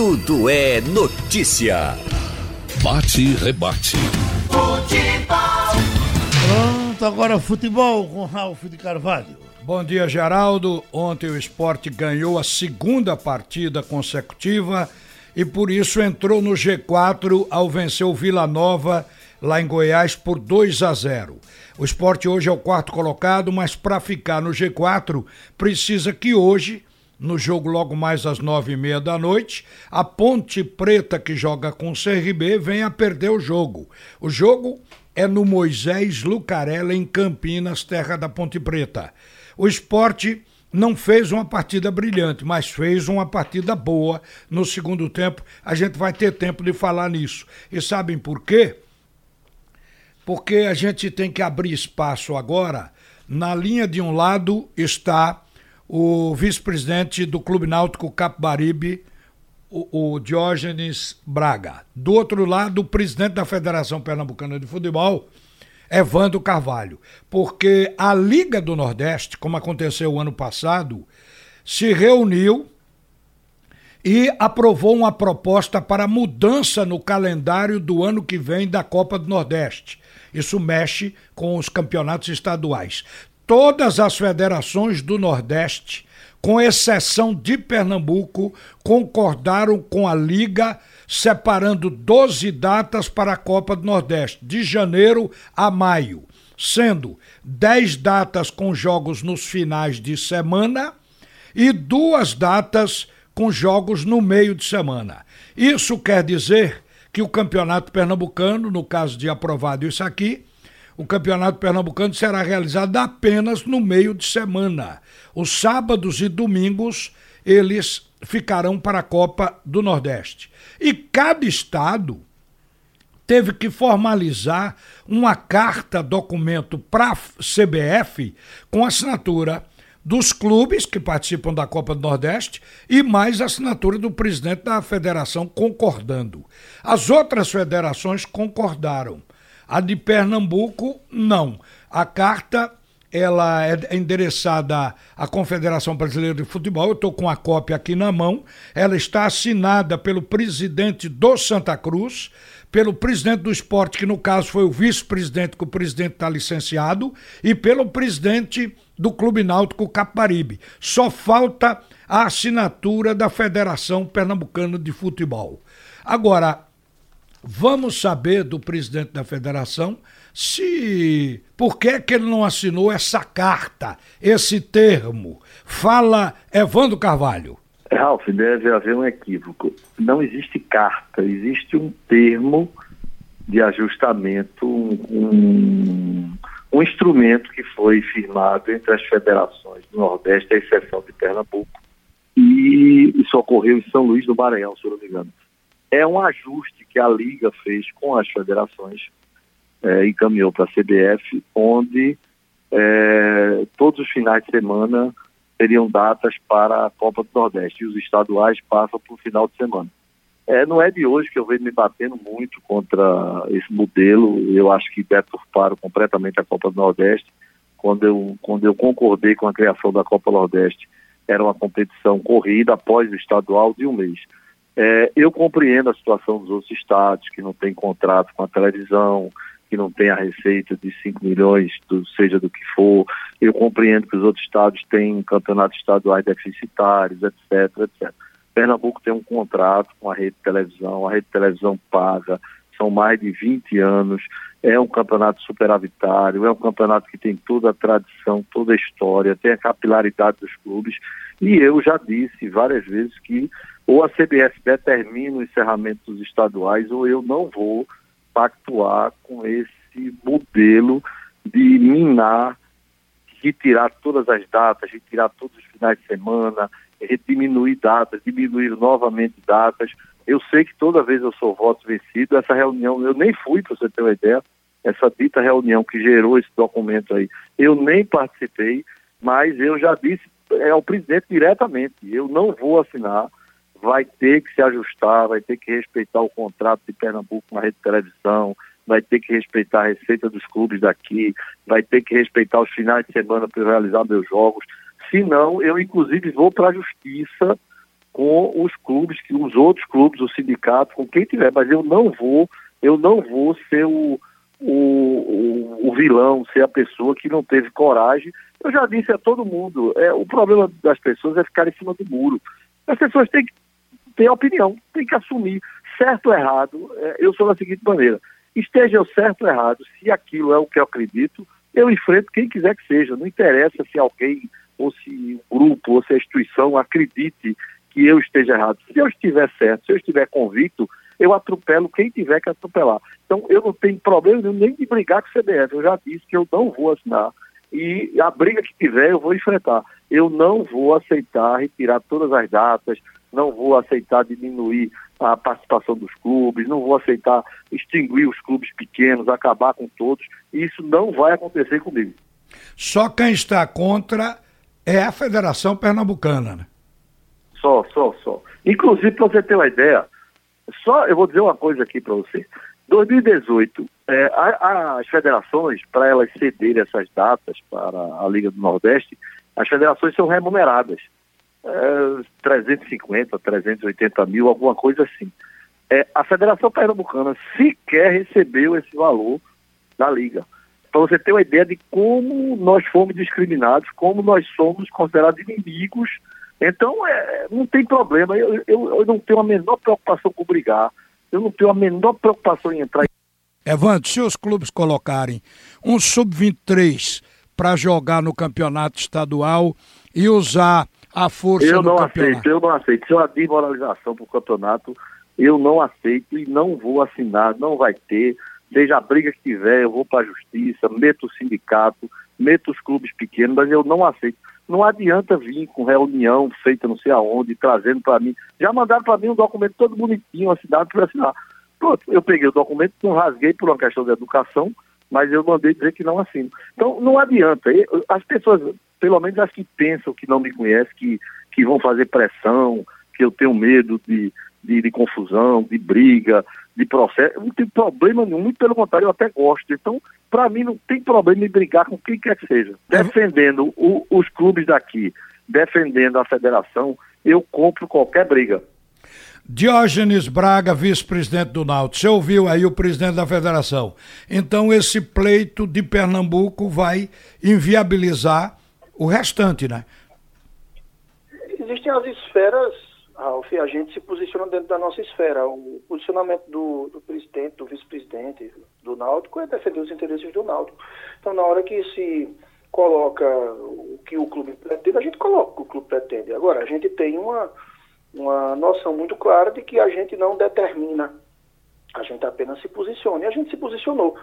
Tudo é notícia. Bate e rebate. Futebol. Pronto, agora futebol com Ralf de Carvalho. Bom dia, Geraldo. Ontem o esporte ganhou a segunda partida consecutiva e por isso entrou no G4 ao vencer o Vila Nova lá em Goiás por 2 a 0. O esporte hoje é o quarto colocado, mas para ficar no G4 precisa que hoje no jogo logo mais às nove e meia da noite, a Ponte Preta que joga com o CRB vem a perder o jogo. O jogo é no Moisés Lucarella em Campinas, terra da Ponte Preta. O esporte não fez uma partida brilhante, mas fez uma partida boa no segundo tempo. A gente vai ter tempo de falar nisso. E sabem por quê? Porque a gente tem que abrir espaço agora. Na linha de um lado está o vice-presidente do Clube Náutico Capibaribe, o, o Diógenes Braga. Do outro lado, o presidente da Federação Pernambucana de Futebol, Evandro Carvalho. Porque a Liga do Nordeste, como aconteceu o ano passado, se reuniu e aprovou uma proposta para mudança no calendário do ano que vem da Copa do Nordeste. Isso mexe com os campeonatos estaduais todas as federações do Nordeste, com exceção de Pernambuco, concordaram com a Liga, separando 12 datas para a Copa do Nordeste, de janeiro a maio, sendo 10 datas com jogos nos finais de semana e duas datas com jogos no meio de semana. Isso quer dizer que o Campeonato Pernambucano, no caso de aprovado isso aqui, o Campeonato Pernambucano será realizado apenas no meio de semana. Os sábados e domingos eles ficarão para a Copa do Nordeste. E cada estado teve que formalizar uma carta documento para a CBF com assinatura dos clubes que participam da Copa do Nordeste e mais assinatura do presidente da federação concordando. As outras federações concordaram. A de Pernambuco, não. A carta ela é endereçada à Confederação Brasileira de Futebol. Eu estou com a cópia aqui na mão. Ela está assinada pelo presidente do Santa Cruz, pelo presidente do esporte, que no caso foi o vice-presidente, que o presidente está licenciado, e pelo presidente do Clube Náutico Caparibe. Só falta a assinatura da Federação Pernambucana de Futebol. Agora, Vamos saber do presidente da federação se por que, que ele não assinou essa carta, esse termo. Fala Evandro Carvalho. Ralf, deve haver um equívoco. Não existe carta, existe um termo de ajustamento, um, um, um instrumento que foi firmado entre as federações do Nordeste, à exceção de Pernambuco, e isso ocorreu em São Luís do Maranhão, se não me engano é um ajuste que a Liga fez com as federações é, encaminhou para a CBF, onde é, todos os finais de semana teriam datas para a Copa do Nordeste e os estaduais passam para o final de semana. É, não é de hoje que eu venho me batendo muito contra esse modelo, eu acho que deturparam completamente a Copa do Nordeste. Quando eu, quando eu concordei com a criação da Copa Nordeste, era uma competição corrida após o estadual de um mês. É, eu compreendo a situação dos outros estados que não tem contrato com a televisão, que não tem a receita de 5 milhões, do, seja do que for. Eu compreendo que os outros estados têm campeonatos estaduais deficitários, etc, etc. Pernambuco tem um contrato com a rede de televisão, a rede de televisão paga, são mais de 20 anos, é um campeonato superavitário, é um campeonato que tem toda a tradição, toda a história, tem a capilaridade dos clubes, e eu já disse várias vezes que ou a CBF determina o encerramento dos estaduais, ou eu não vou pactuar com esse modelo de minar, retirar todas as datas, retirar todos os finais de semana, diminuir datas, diminuir novamente datas. Eu sei que toda vez eu sou voto vencido, essa reunião, eu nem fui, para você ter uma ideia, essa dita reunião que gerou esse documento aí, eu nem participei, mas eu já disse é, ao presidente diretamente, eu não vou assinar vai ter que se ajustar, vai ter que respeitar o contrato de Pernambuco com a rede de televisão, vai ter que respeitar a receita dos clubes daqui, vai ter que respeitar os finais de semana para realizar meus jogos. Se não, eu inclusive vou para a justiça com os clubes, os outros clubes, o sindicato, com quem tiver, mas eu não vou, eu não vou ser o, o, o, o vilão, ser a pessoa que não teve coragem. Eu já disse a todo mundo, é, o problema das pessoas é ficar em cima do muro. As pessoas têm que ter opinião, têm que assumir certo ou errado. É, eu sou da seguinte maneira, esteja eu certo ou errado, se aquilo é o que eu acredito, eu enfrento quem quiser que seja. Não interessa se alguém, ou se o grupo, ou se a instituição acredite que eu esteja errado. Se eu estiver certo, se eu estiver convicto, eu atropelo quem tiver que atropelar. Então eu não tenho problema nenhum nem de brigar com o CBF. Eu já disse que eu não vou assinar. E a briga que tiver, eu vou enfrentar. Eu não vou aceitar retirar todas as datas, não vou aceitar diminuir a participação dos clubes, não vou aceitar extinguir os clubes pequenos, acabar com todos. Isso não vai acontecer comigo. Só quem está contra é a Federação Pernambucana, né? Só, só, só. Inclusive, para você ter uma ideia, só eu vou dizer uma coisa aqui para você. 2018, é, a, as federações, para elas cederem essas datas para a Liga do Nordeste, as federações são remuneradas. É, 350, 380 mil, alguma coisa assim. É, a Federação Pernambucana sequer recebeu esse valor da Liga. Para você ter uma ideia de como nós fomos discriminados, como nós somos considerados inimigos então, é, não tem problema. Eu, eu, eu, não tenho a menor preocupação com brigar. Eu não tenho a menor preocupação em entrar. Evandro, se os clubes colocarem um sub-23 para jogar no campeonato estadual e usar a força eu do não campeonato... Aceito, eu não aceito. Se uma desmoralização para o campeonato, eu não aceito e não vou assinar. Não vai ter. Seja a briga que tiver, eu vou para a justiça, meto o sindicato, meto os clubes pequenos, mas eu não aceito. Não adianta vir com reunião feita não sei aonde, trazendo para mim. Já mandaram para mim um documento todo bonitinho, assinado para assinar. Pronto, eu peguei o documento, não rasguei por uma questão de educação, mas eu mandei dizer que não assino. Então, não adianta. As pessoas, pelo menos as que pensam que não me conhecem, que, que vão fazer pressão, que eu tenho medo de, de, de confusão, de briga, de processo. Não tem problema nenhum, muito pelo contrário, eu até gosto. Então, para mim, não tem problema em brigar com quem quer que seja. Defendendo o, os clubes daqui, defendendo a federação, eu compro qualquer briga. Diógenes Braga, vice-presidente do Náutico. Você ouviu aí o presidente da federação. Então, esse pleito de Pernambuco vai inviabilizar o restante, né? Existem as esferas Ralf, a gente se posiciona dentro da nossa esfera. O posicionamento do, do presidente, do vice-presidente do Náutico é defender os interesses do Náutico. Então, na hora que se coloca o que o clube pretende, a gente coloca o que o clube pretende. Agora, a gente tem uma, uma noção muito clara de que a gente não determina, a gente apenas se posiciona. E a gente se posicionou.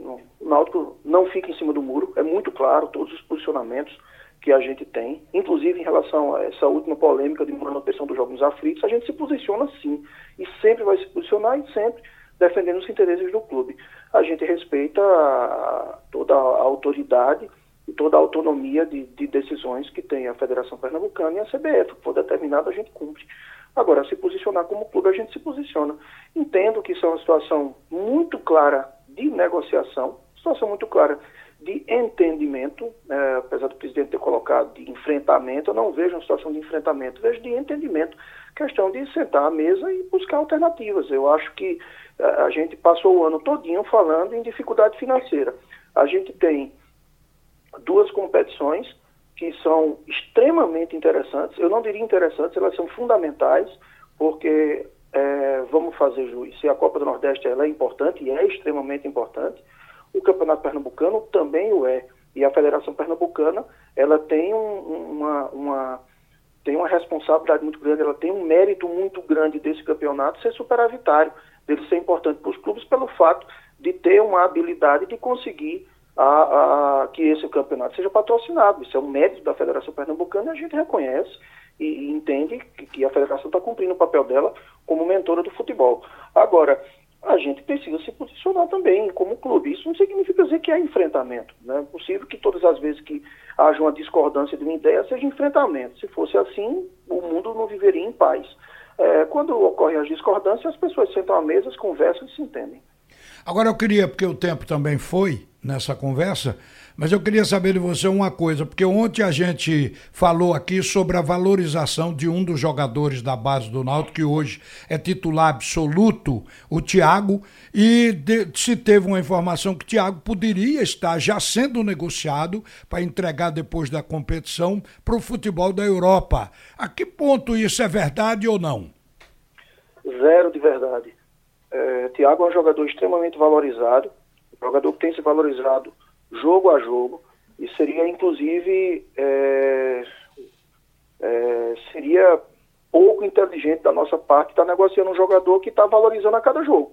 O Náutico não fica em cima do muro, é muito claro todos os posicionamentos que a gente tem, inclusive em relação a essa última polêmica de manutenção dos jogos aflitos, a gente se posiciona sim, e sempre vai se posicionar e sempre defendendo os interesses do clube. A gente respeita toda a autoridade e toda a autonomia de, de, decisões que tem a Federação Pernambucana e a CBF, que for determinado a gente cumpre. Agora, se posicionar como clube, a gente se posiciona. Entendo que isso é uma situação muito clara de negociação, situação muito clara de entendimento, é, apesar do presidente ter colocado de enfrentamento, eu não vejo uma situação de enfrentamento, vejo de entendimento, questão de sentar à mesa e buscar alternativas. Eu acho que é, a gente passou o ano todinho falando em dificuldade financeira. A gente tem duas competições que são extremamente interessantes, eu não diria interessantes, elas são fundamentais, porque, é, vamos fazer juiz, se a Copa do Nordeste ela é importante, e é extremamente importante, o Campeonato Pernambucano também o é. E a Federação Pernambucana, ela tem um, uma, uma, tem uma responsabilidade muito grande, ela tem um mérito muito grande desse campeonato ser superavitário, dele ser importante para os clubes pelo fato de ter uma habilidade de conseguir a, a, que esse campeonato seja patrocinado. Isso é um mérito da Federação Pernambucana e a gente reconhece e, e entende que, que a federação está cumprindo o papel dela como mentora do futebol. Agora, a gente precisa se posicionar também como clube. Isso não significa dizer que é enfrentamento. Né? É possível que todas as vezes que haja uma discordância de uma ideia seja enfrentamento. Se fosse assim, o mundo não viveria em paz. É, quando ocorrem as discordâncias, as pessoas sentam à mesa, conversam e se entendem. Agora eu queria, porque o tempo também foi, nessa conversa, mas eu queria saber de você uma coisa, porque ontem a gente falou aqui sobre a valorização de um dos jogadores da base do Náutico, que hoje é titular absoluto, o Thiago, e de, se teve uma informação que o Thiago poderia estar já sendo negociado para entregar depois da competição para o futebol da Europa. A que ponto isso é verdade ou não? Zero de verdade. É, Thiago é um jogador extremamente valorizado, jogador que tem se valorizado jogo a jogo e seria inclusive é, é, seria pouco inteligente da nossa parte estar tá negociando um jogador que está valorizando a cada jogo.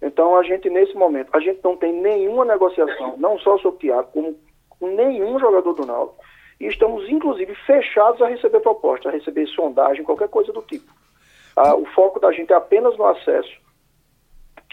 Então a gente nesse momento a gente não tem nenhuma negociação, não só sobre o Thiago, como com nenhum jogador do Náutico e estamos inclusive fechados a receber proposta, a receber sondagem, qualquer coisa do tipo. Ah, o foco da gente é apenas no acesso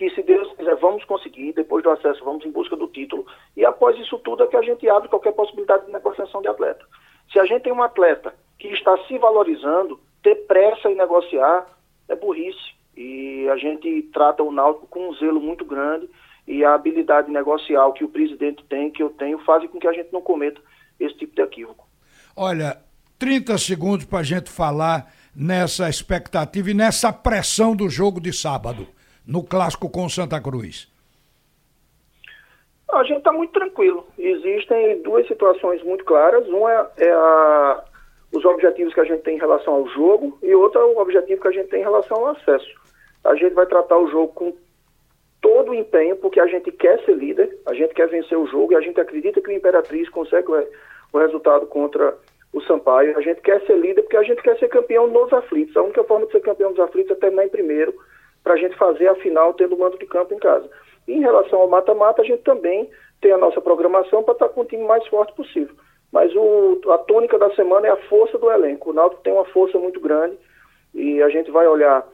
que se Deus quiser vamos conseguir, depois do acesso vamos em busca do título, e após isso tudo é que a gente abre qualquer possibilidade de negociação de atleta. Se a gente tem um atleta que está se valorizando, ter pressa em negociar é burrice. E a gente trata o Náutico com um zelo muito grande e a habilidade negocial que o presidente tem, que eu tenho, faz com que a gente não cometa esse tipo de equívoco. Olha, 30 segundos para a gente falar nessa expectativa e nessa pressão do jogo de sábado no clássico com Santa Cruz? A gente está muito tranquilo. Existem duas situações muito claras. Uma é, é a, os objetivos que a gente tem em relação ao jogo e outra é o objetivo que a gente tem em relação ao acesso. A gente vai tratar o jogo com todo o empenho, porque a gente quer ser líder, a gente quer vencer o jogo e a gente acredita que o Imperatriz consegue o, resultado contra o Sampaio. A gente quer ser líder porque a gente quer ser campeão nos aflitos. A única forma de ser campeão nos aflitos é terminar em primeiro para a gente fazer a final tendo mando de campo em casa. E em relação ao mata-mata, a gente também tem a nossa programação para estar tá com o time mais forte possível. Mas o, a tônica da semana é a força do elenco. O Náutico tem uma força muito grande e a gente vai olhar,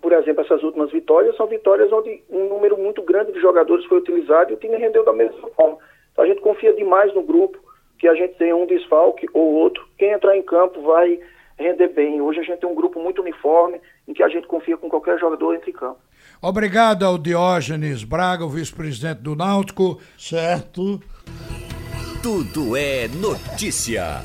por exemplo, essas últimas vitórias, são vitórias onde um número muito grande de jogadores foi utilizado e o time rendeu da mesma forma. Então a gente confia demais no grupo, que a gente tenha um desfalque ou outro. Quem entrar em campo vai render bem. Hoje a gente tem um grupo muito uniforme, em que a gente confia com qualquer jogador entre campo. Obrigado ao Diógenes Braga, o vice-presidente do Náutico. Certo. Tudo é notícia.